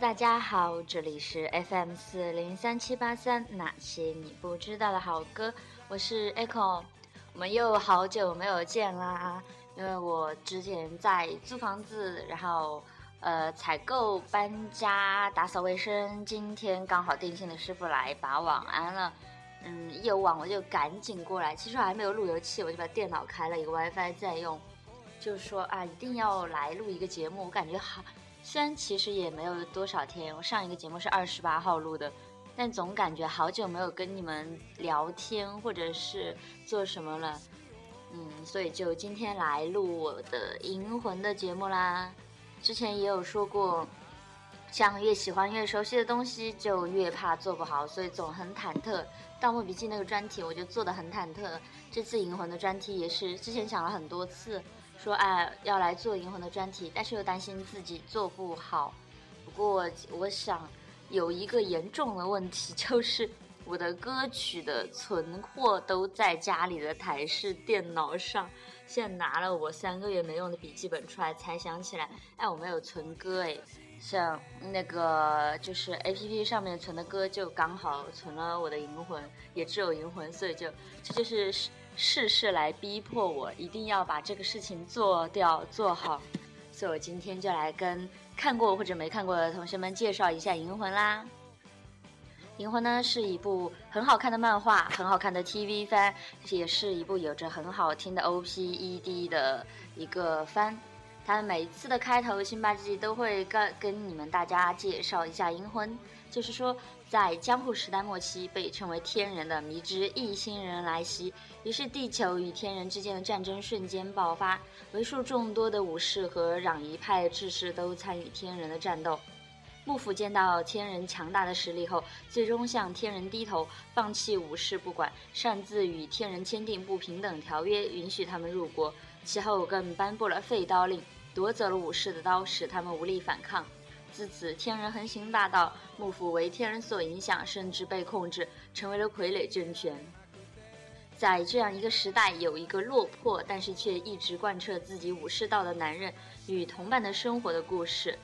大家好，这里是 FM 四零三七八三，那些你不知道的好歌，我是 Echo，我们又好久没有见啦。因为我之前在租房子，然后呃采购、搬家、打扫卫生，今天刚好电信的师傅来把网安了，嗯，一有网我就赶紧过来。其实我还没有路由器，我就把电脑开了一个 WiFi 在用，就说啊，一定要来录一个节目，我感觉好。虽然其实也没有多少天，我上一个节目是二十八号录的，但总感觉好久没有跟你们聊天或者是做什么了，嗯，所以就今天来录我的银魂的节目啦。之前也有说过，像越喜欢越熟悉的东西，就越怕做不好，所以总很忐忑。《盗墓笔记》那个专题我就做的很忐忑，这次银魂的专题也是之前想了很多次。说哎要来做银魂的专题，但是又担心自己做不好。不过我想有一个严重的问题，就是我的歌曲的存货都在家里的台式电脑上。现在拿了我三个月没用的笔记本出来，才想起来，哎，我没有存歌哎。像那个就是 A P P 上面存的歌，就刚好存了我的银魂，也只有银魂，所以就这就是事事来逼迫我一定要把这个事情做掉做好。所以我今天就来跟看过或者没看过的同学们介绍一下银魂啦。银魂呢是一部很好看的漫画，很好看的 T V 番，也是一部有着很好听的 O P E D 的一个番。它每一次的开头，辛巴基都会跟跟你们大家介绍一下银魂，就是说，在江户时代末期，被称为天人的迷之异星人来袭，于是地球与天人之间的战争瞬间爆发，为数众多的武士和攘夷派志士都参与天人的战斗。幕府见到天人强大的实力后，最终向天人低头，放弃武士不管，擅自与天人签订不平等条约，允许他们入国。其后更颁布了废刀令。夺走了武士的刀，使他们无力反抗。自此，天人横行霸道，幕府为天人所影响，甚至被控制，成为了傀儡政权。在这样一个时代，有一个落魄但是却一直贯彻自己武士道的男人与同伴的生活的故事。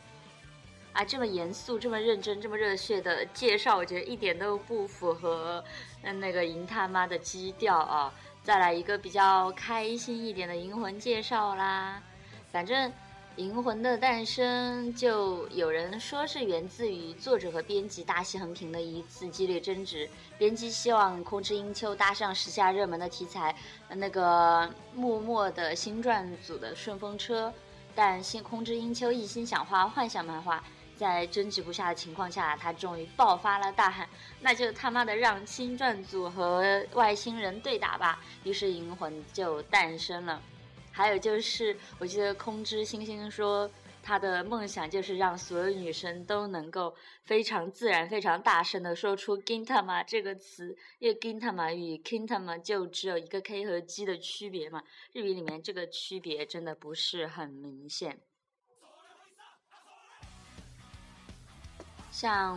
啊，这么严肃、这么认真、这么热血的介绍，我觉得一点都不符合嗯那个银他妈的基调啊！再来一个比较开心一点的银魂介绍啦，反正。《银魂》的诞生，就有人说是源自于作者和编辑大西横平的一次激烈争执。编辑希望空之英秋搭上时下热门的题材，那个默默的新传组的顺风车，但新空之英秋一心想画幻想漫画，在争执不下的情况下，他终于爆发了，大喊：“那就他妈的让新传组和外星人对打吧！”于是《银魂》就诞生了。还有就是，我记得空之星星说，他的梦想就是让所有女生都能够非常自然、非常大声的说出 “gintama” 这个词，因为 “gintama” 与 “kintama” 就只有一个 “k” 和 “g” 的区别嘛。日语里面这个区别真的不是很明显。像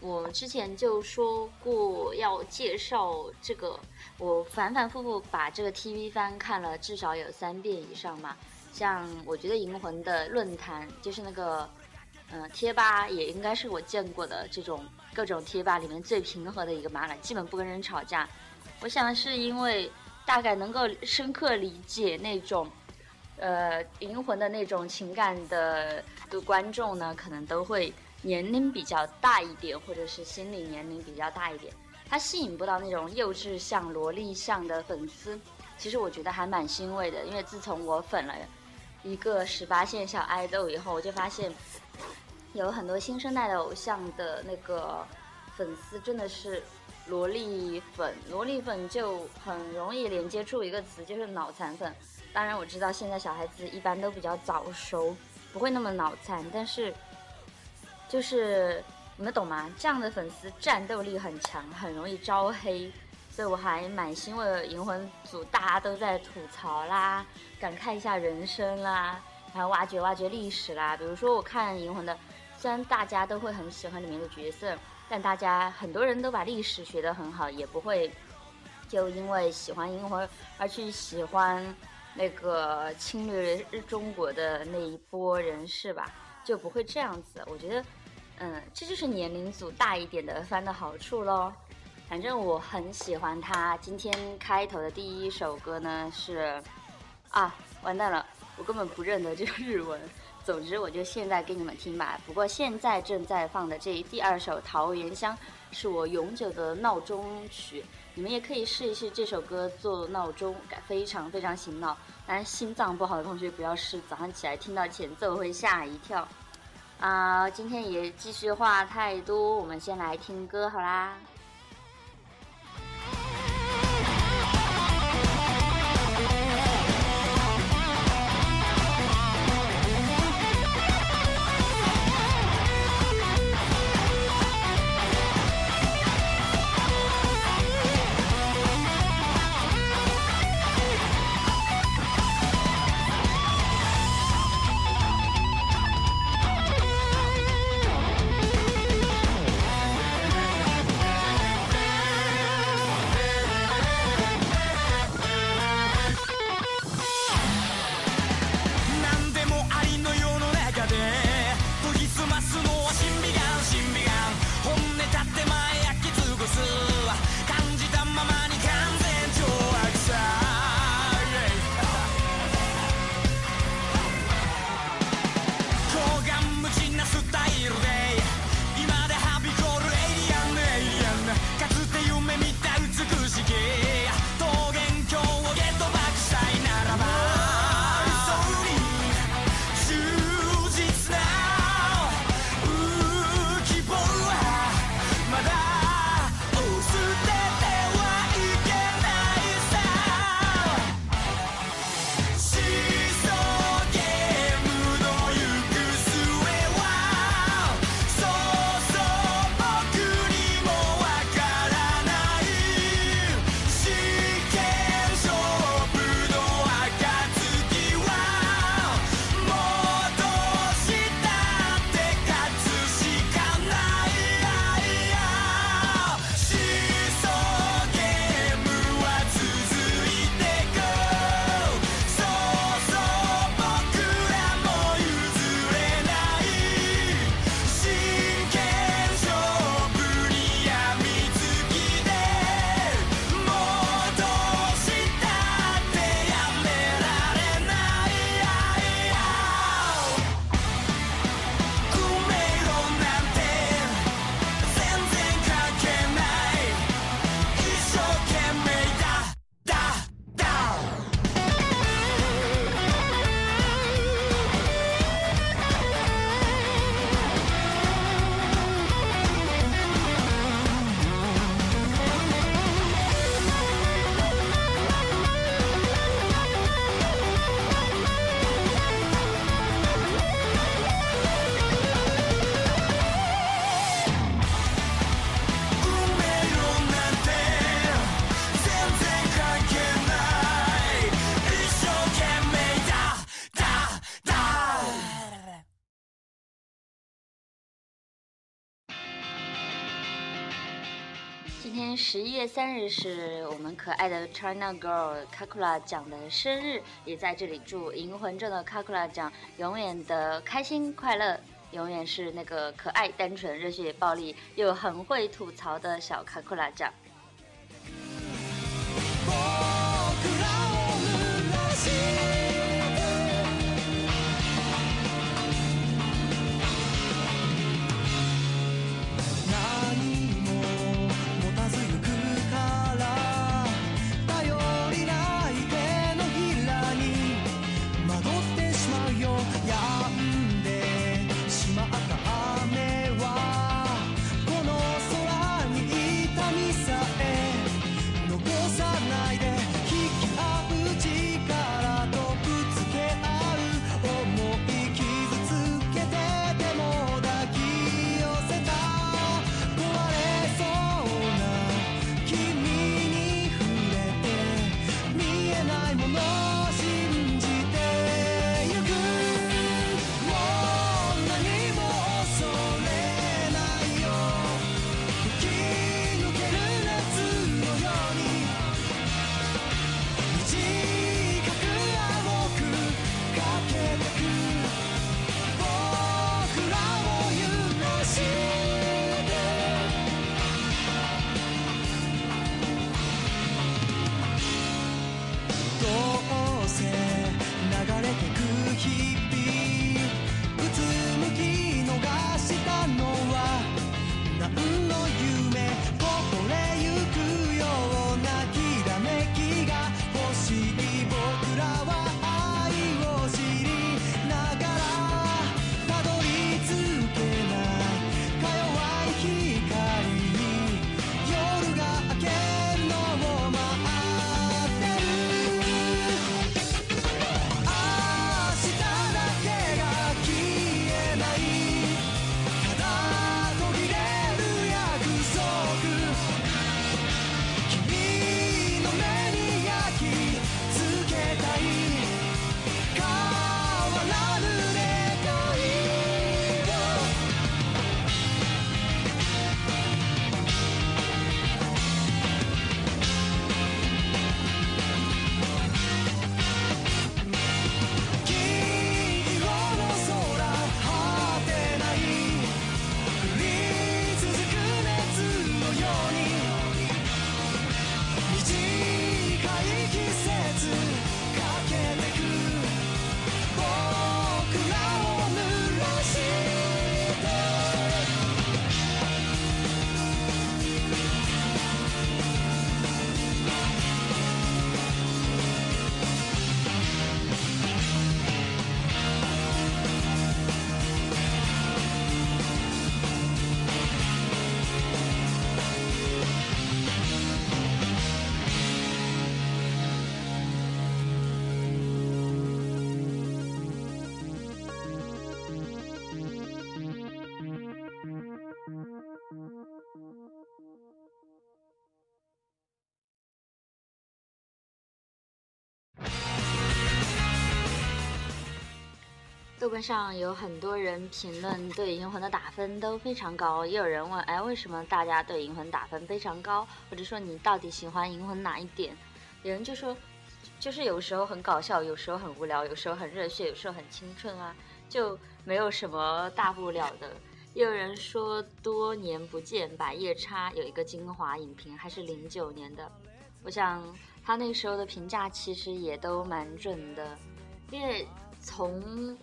我之前就说过要介绍这个。我反反复复把这个 TV 番看了至少有三遍以上嘛，像我觉得《银魂》的论坛就是那个，嗯，贴吧也应该是我见过的这种各种贴吧里面最平和的一个吧了，基本不跟人吵架。我想是因为大概能够深刻理解那种，呃，《银魂》的那种情感的的观众呢，可能都会年龄比较大一点，或者是心理年龄比较大一点。它吸引不到那种幼稚像萝莉像的粉丝，其实我觉得还蛮欣慰的，因为自从我粉了一个十八线小爱豆以后，我就发现有很多新生代的偶像的那个粉丝真的是萝莉粉，萝莉粉就很容易连接出一个词，就是脑残粉。当然我知道现在小孩子一般都比较早熟，不会那么脑残，但是就是。你们懂吗？这样的粉丝战斗力很强，很容易招黑，所以我还蛮欣慰的。银魂组大家都在吐槽啦，感慨一下人生啦，然后挖掘挖掘历史啦。比如说我看《银魂》的，虽然大家都会很喜欢里面的角色，但大家很多人都把历史学得很好，也不会就因为喜欢《银魂》而去喜欢那个侵略中国的那一波人士吧，就不会这样子。我觉得，嗯，这就是年龄组大一点的番的好处喽。反正我很喜欢他。今天开头的第一首歌呢是，啊，完蛋了，我根本不认得这个日文。总之，我就现在给你们听吧。不过现在正在放的这第二首《桃源乡》是我永久的闹钟曲，你们也可以试一试这首歌做闹钟，非常非常醒脑。但心脏不好的同学不要试，早上起来听到前奏会吓一跳。啊，今天也继续话太多，我们先来听歌好啦。今天十一月三日是我们可爱的 China Girl Kakula 奖的生日，也在这里祝银魂中的 Kakula 奖永远的开心快乐，永远是那个可爱、单纯、热血、暴力又很会吐槽的小 Kakula 奖。豆瓣上有很多人评论对《银魂》的打分都非常高，也有人问，哎，为什么大家对《银魂》打分非常高？或者说你到底喜欢《银魂》哪一点？有人就说，就是有时候很搞笑，有时候很无聊，有时候很热血，有时候很青春啊，就没有什么大不了的。也有人说，多年不见，《百叶叉》有一个精华影评，还是零九年的，我想他那时候的评价其实也都蛮准的，因为从。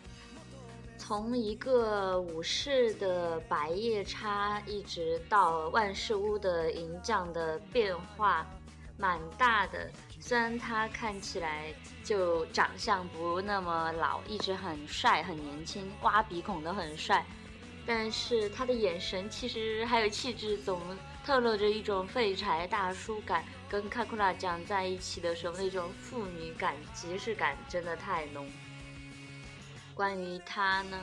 从一个武士的白夜叉，一直到万事屋的银匠的变化，蛮大的。虽然他看起来就长相不那么老，一直很帅很年轻，挖鼻孔都很帅，但是他的眼神其实还有气质，总透露着一种废柴大叔感。跟卡库拉讲在一起的时候，那种父女感、即视感真的太浓。关于他呢，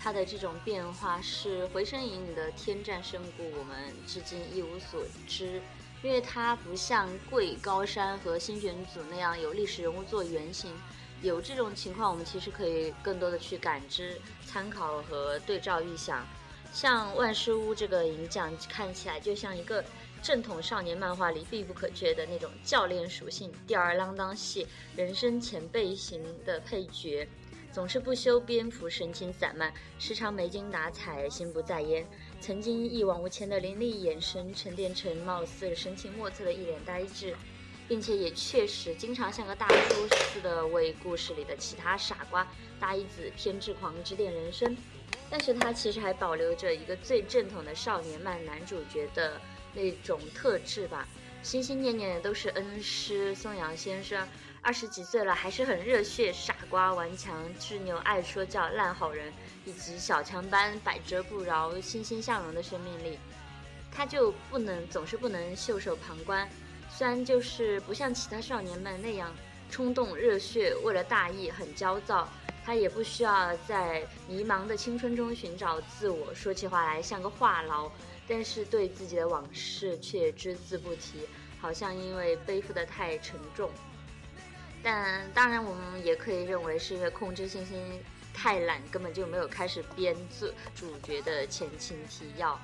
他的这种变化是《回声影》里的天战圣骨，我们至今一无所知，因为他不像贵高山和新选组那样有历史人物做原型，有这种情况，我们其实可以更多的去感知、参考和对照预想。像万事屋这个影匠，看起来就像一个正统少年漫画里必不可缺的那种教练属性、吊儿郎当系、人生前辈型的配角。总是不修边幅，神情散漫，时常没精打采，心不在焉。曾经一往无前的凌厉眼神，沉淀成貌似神情莫测的一脸呆滞，并且也确实经常像个大叔似的为故事里的其他傻瓜大一子偏执狂指点人生。但是他其实还保留着一个最正统的少年漫男主角的那种特质吧，心心念念的都是恩师松阳先生。二十几岁了，还是很热血、傻瓜、顽强、执拗、爱说教、烂好人，以及小强般百折不挠、欣欣向荣的生命力，他就不能总是不能袖手旁观。虽然就是不像其他少年们那样冲动、热血，为了大义很焦躁，他也不需要在迷茫的青春中寻找自我，说起话来像个话痨，但是对自己的往事却只字不提，好像因为背负的太沉重。但当然，我们也可以认为是因为控制信心太懒，根本就没有开始编制主角的前情提要。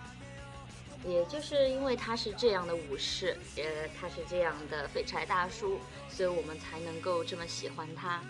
也就是因为他是这样的武士，呃，他是这样的废柴大叔，所以我们才能够这么喜欢他。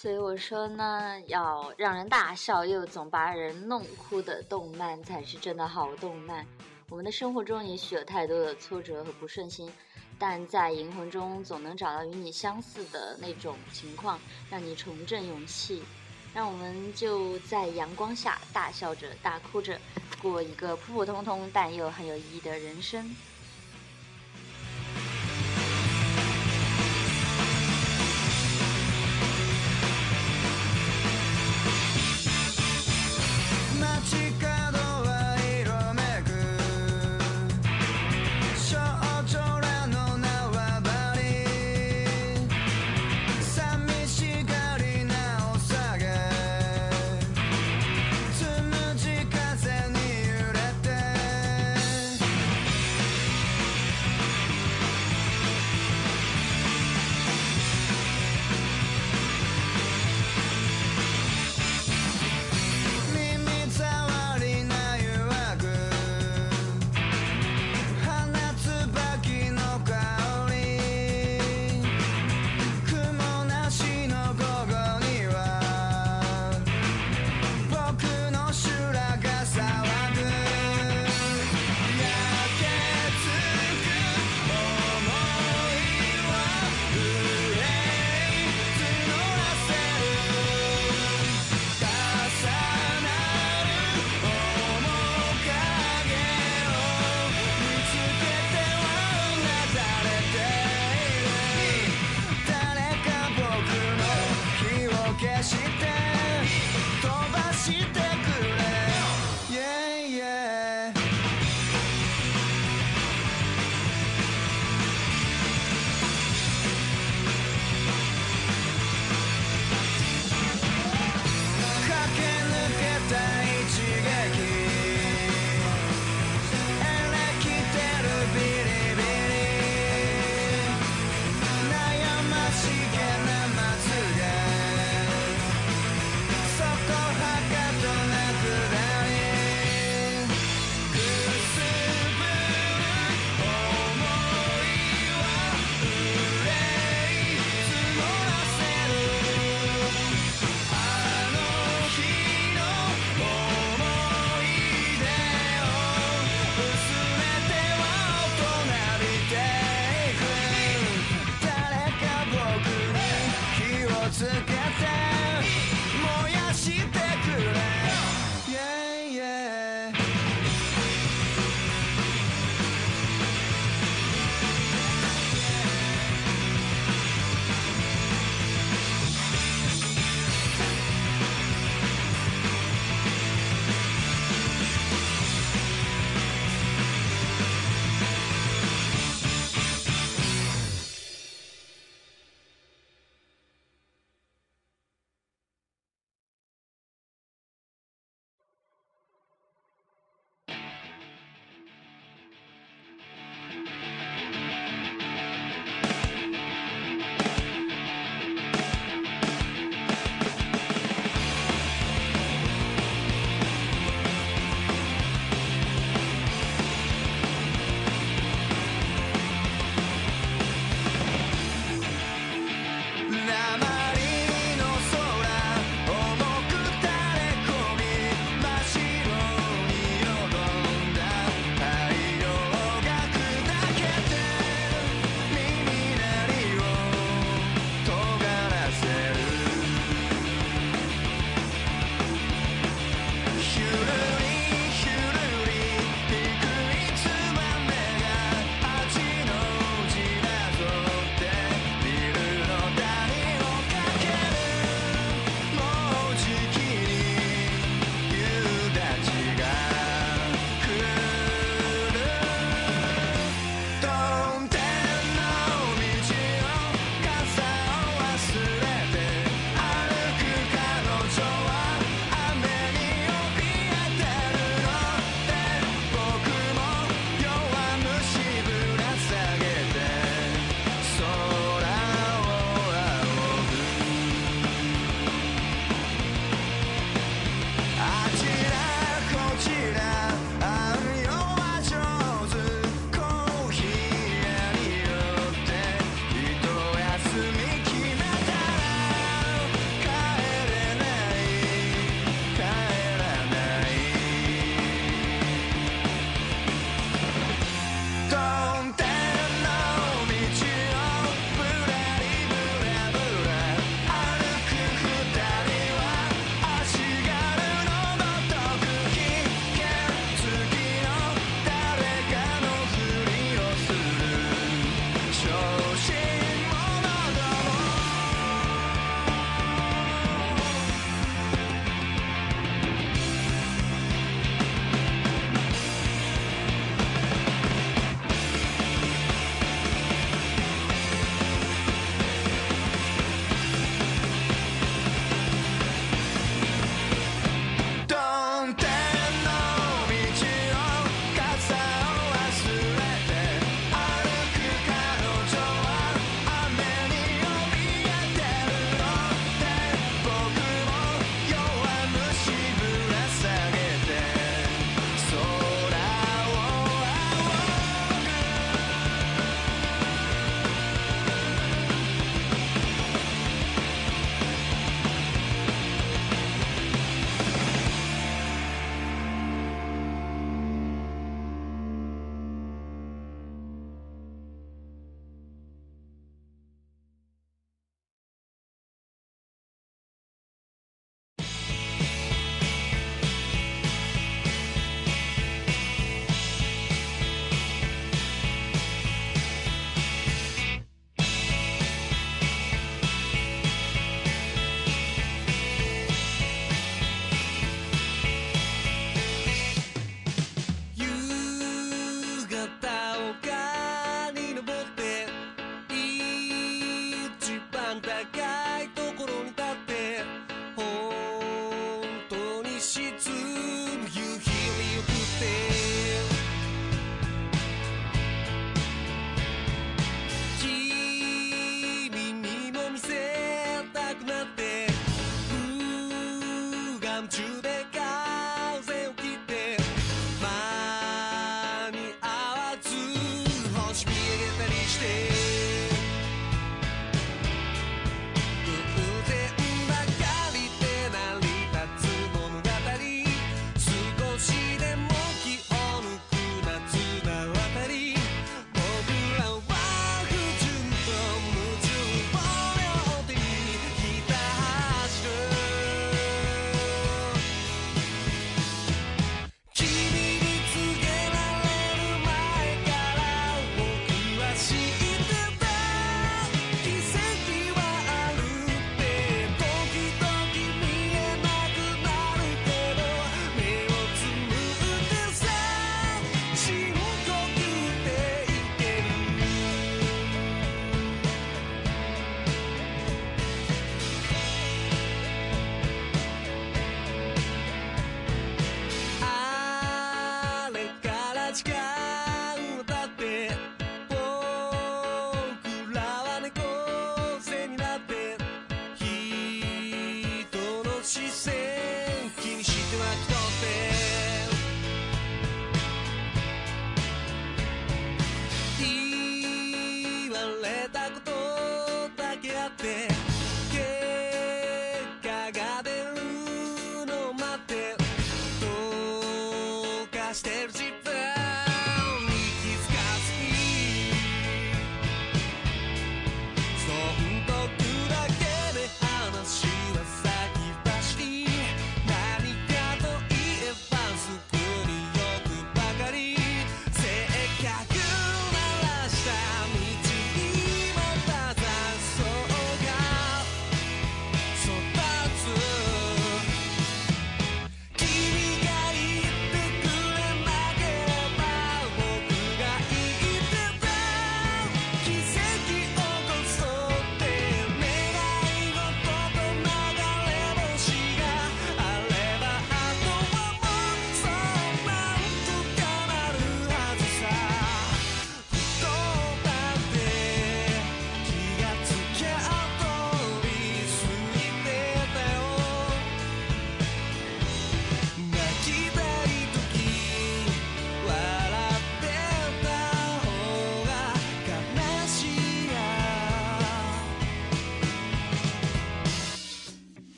所以我说呢，要让人大笑又总把人弄哭的动漫才是真的好动漫。我们的生活中也许有太多的挫折和不顺心，但在银魂中总能找到与你相似的那种情况，让你重振勇气。让我们就在阳光下大笑着、大哭着，过一个普普通通但又很有意义的人生。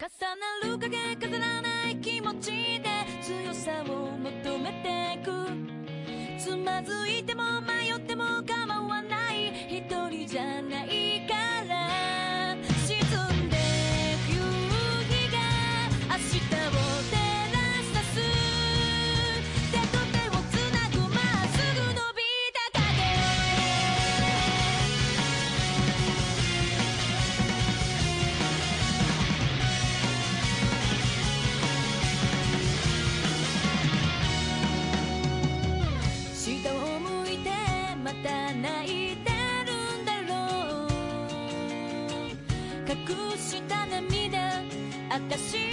重なる影飾らない気持ちで強さを求めてくつまずいても迷っても構わない the sea.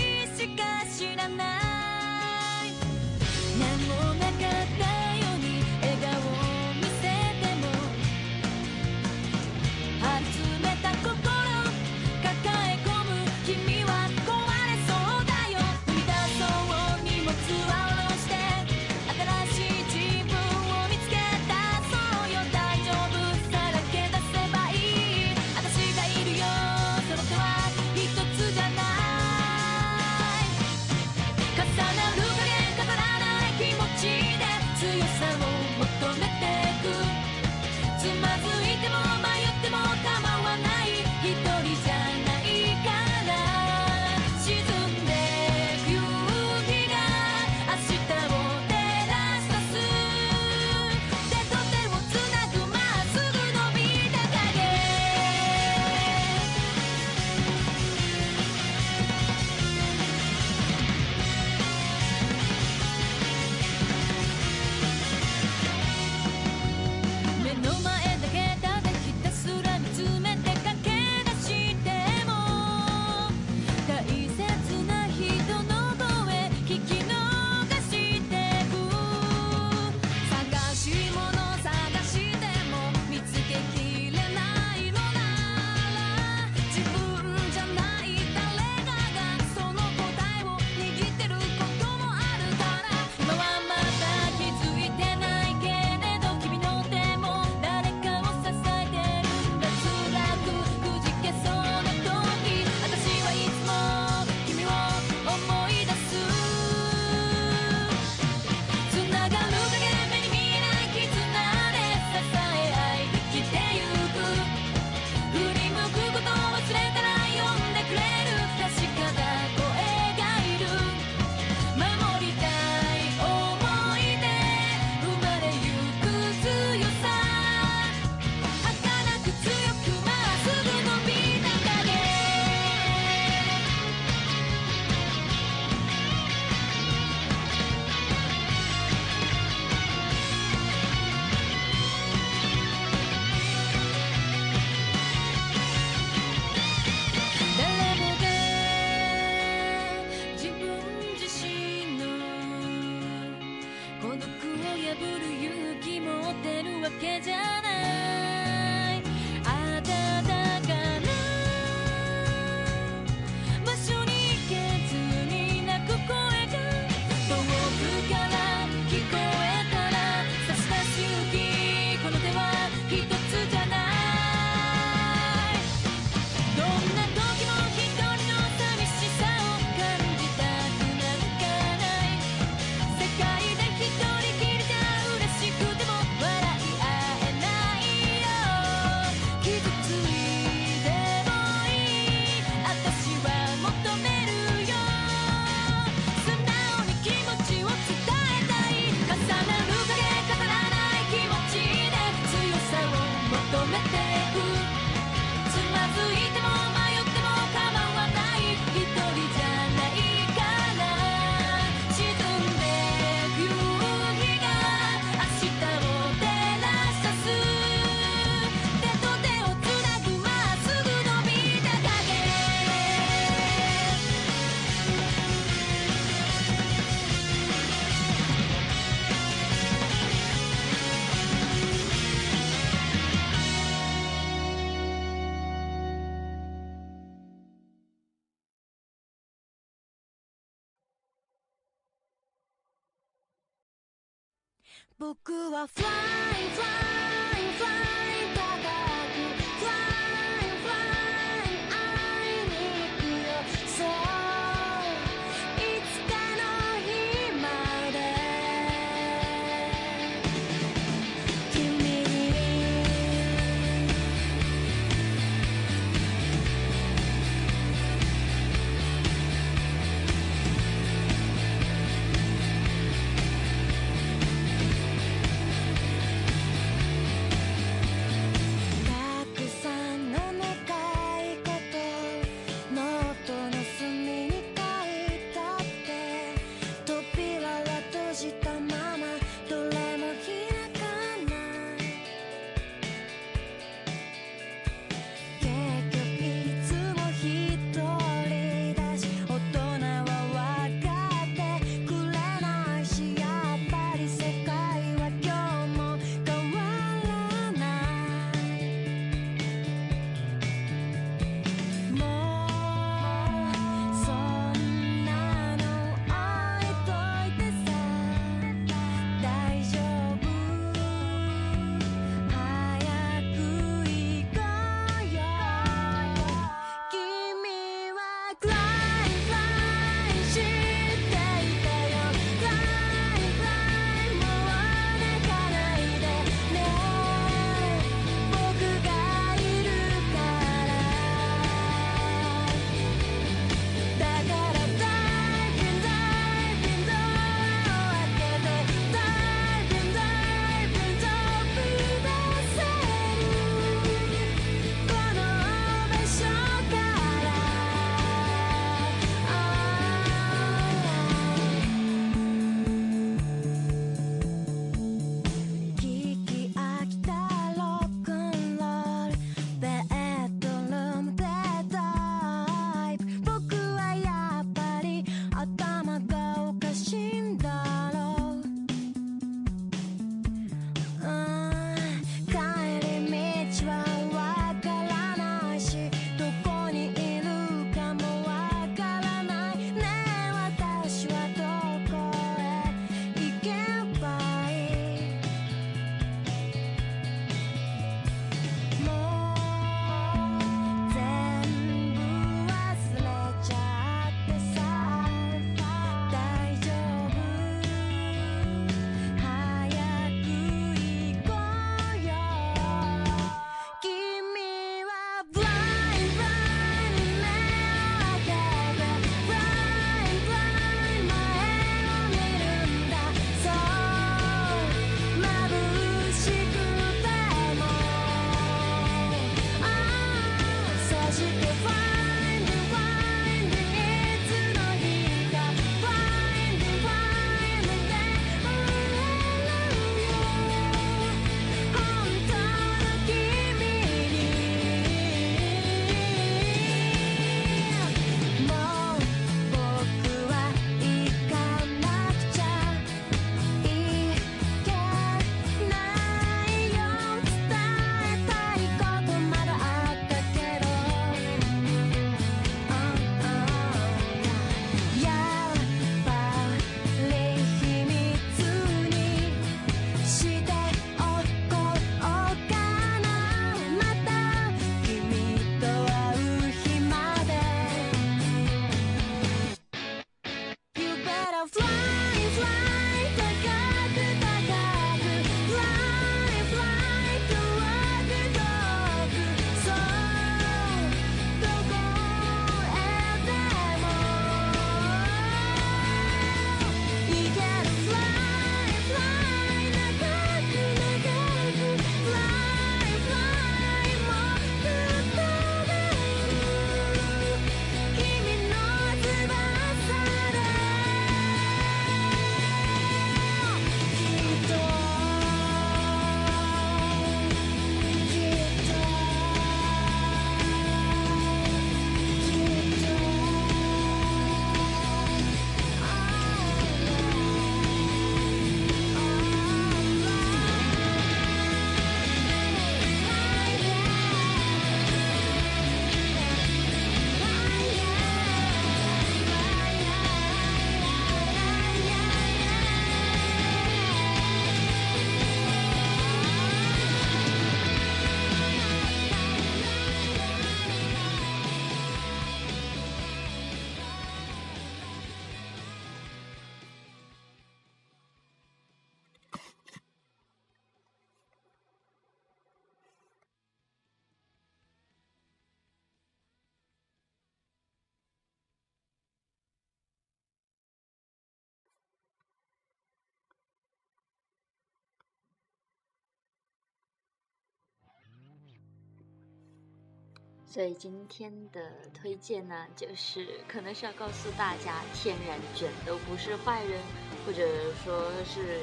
所以今天的推荐呢，就是可能是要告诉大家，天然卷都不是坏人，或者说是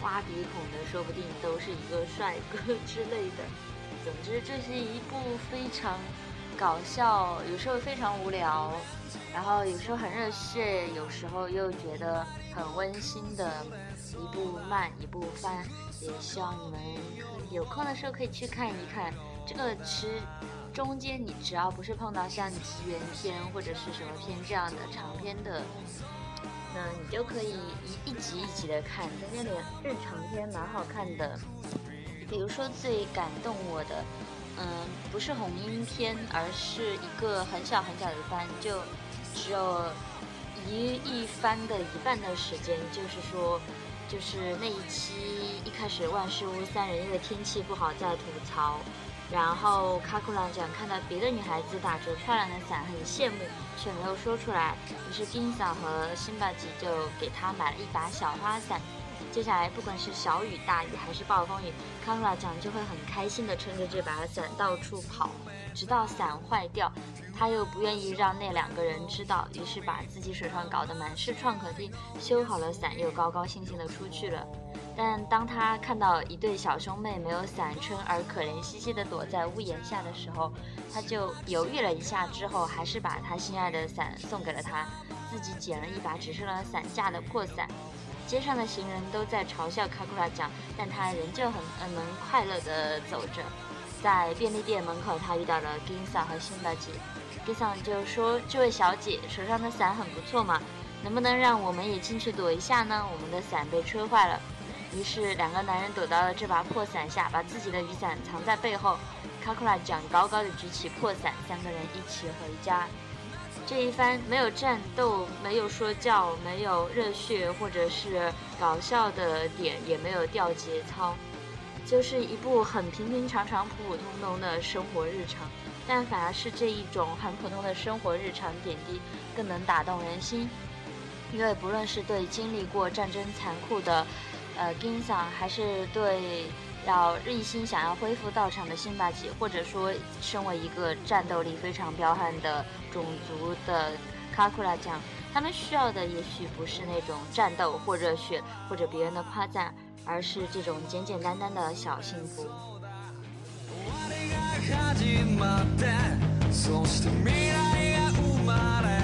挖鼻孔的，说不定都是一个帅哥 之类的。总之，这是一部非常搞笑，有时候非常无聊，然后有时候很热血，有时候又觉得很温馨的一部慢一部番。也希望你们有空的时候可以去看一看。这个其实中间你只要不是碰到像吉原篇或者是什么篇这样的长篇的，那你就可以一一集一集的看。中间的日常篇蛮好看的，比如说最感动我的，嗯，不是红樱篇，而是一个很小很小的番，就只有一一番的一半的时间，就是说。就是那一期一开始，万事屋三人因为天气不好在吐槽，然后卡库朗讲看到别的女孩子打着漂亮的伞很羡慕，却没有说出来，于是金嫂和辛巴吉就给他买了一把小花伞。接下来不管是小雨大雨还是暴风雨，卡库拉讲就会很开心的撑着这把伞到处跑，直到伞坏掉。他又不愿意让那两个人知道，于是把自己手上搞得满是创可贴，修好了伞，又高高兴兴地出去了。但当他看到一对小兄妹没有伞撑，而可怜兮兮地躲在屋檐下的时候，他就犹豫了一下，之后还是把他心爱的伞送给了他，自己捡了一把只剩了伞架的破伞。街上的行人都在嘲笑卡库拉讲，但他仍旧很嗯能快乐地走着。在便利店门口，他遇到了 Ginsa 和辛巴吉。给桑就说：“这位小姐手上的伞很不错嘛，能不能让我们也进去躲一下呢？我们的伞被吹坏了。”于是两个男人躲到了这把破伞下，把自己的雨伞藏在背后。卡库拉讲高高的举起破伞，三个人一起回家。这一番没有战斗，没有说教，没有热血或者是搞笑的点，也没有掉节操，就是一部很平平常常、普普通通的生活日常。但反而是这一种很普通的生活日常点滴，更能打动人心。因为不论是对经历过战争残酷的，呃，金桑，还是对要一心想要恢复道场的辛巴吉，或者说身为一个战斗力非常彪悍的种族的卡库拉讲，他们需要的也许不是那种战斗或热血或者别人的夸赞，而是这种简简单单的小幸福。始まってそして未来が生まれ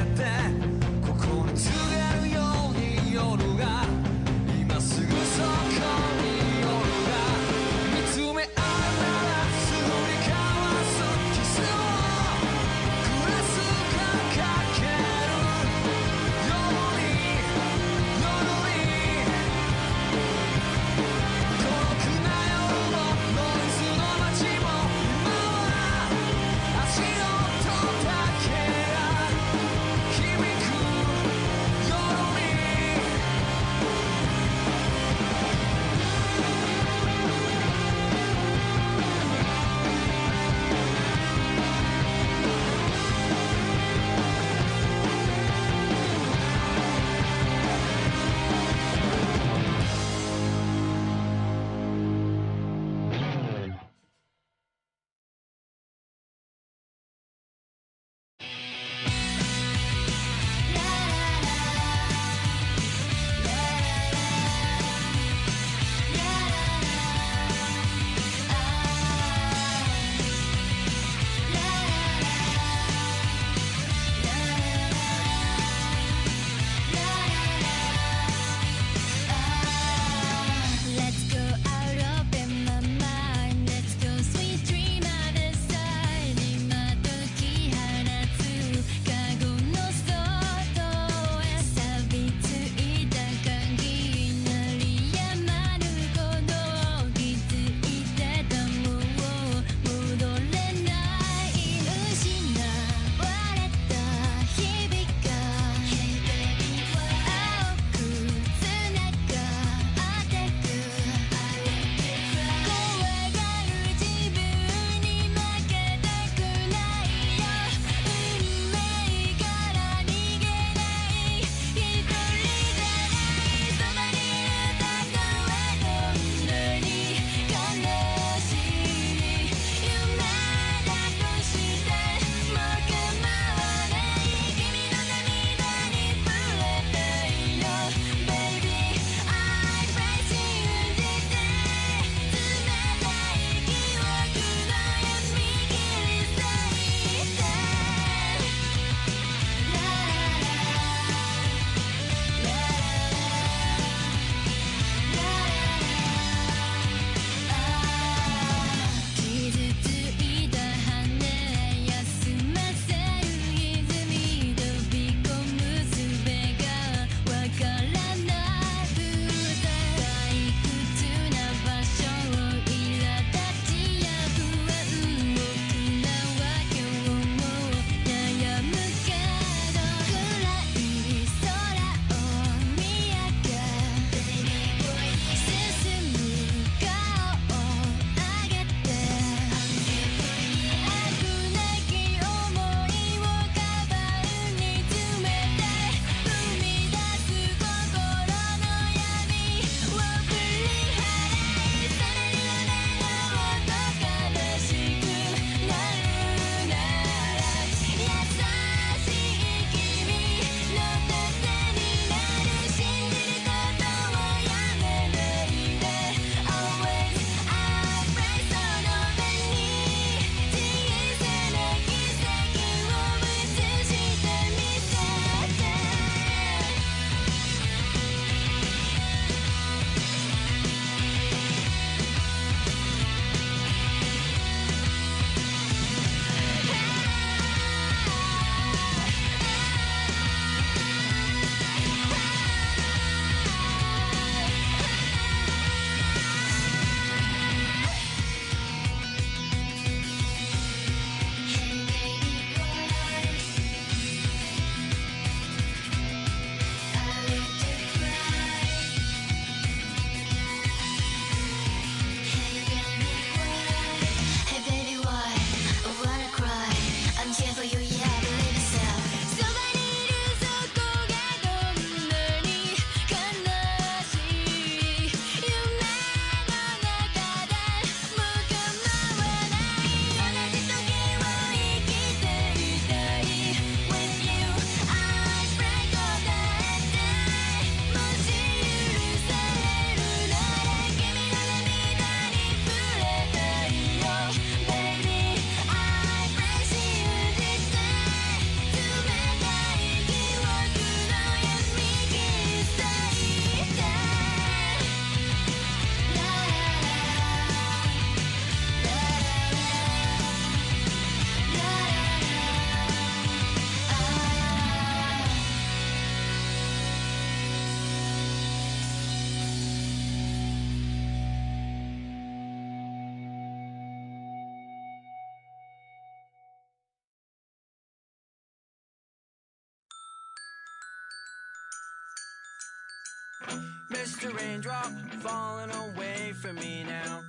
raindrop falling away from me now.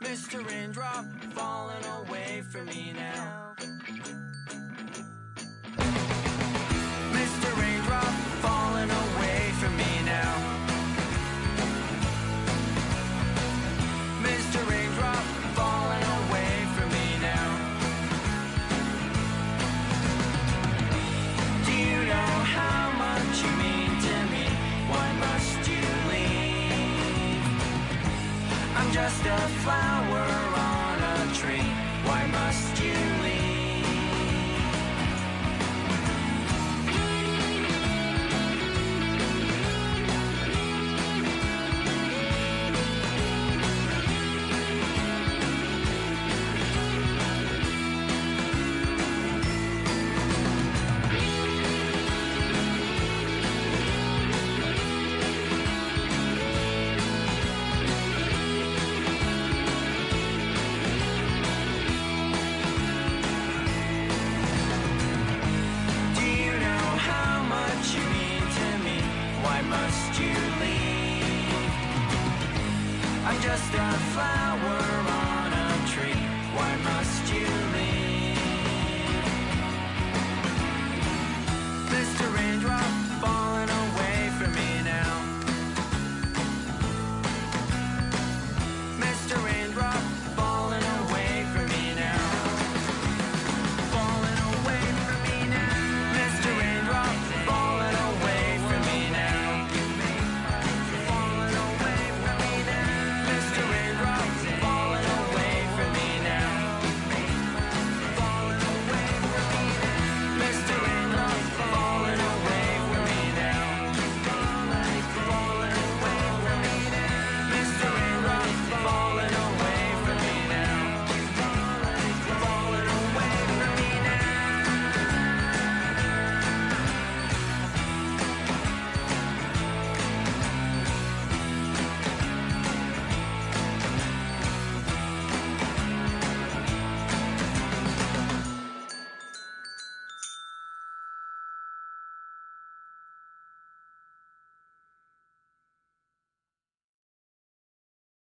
Mr. Raindrop falling away from me now. just found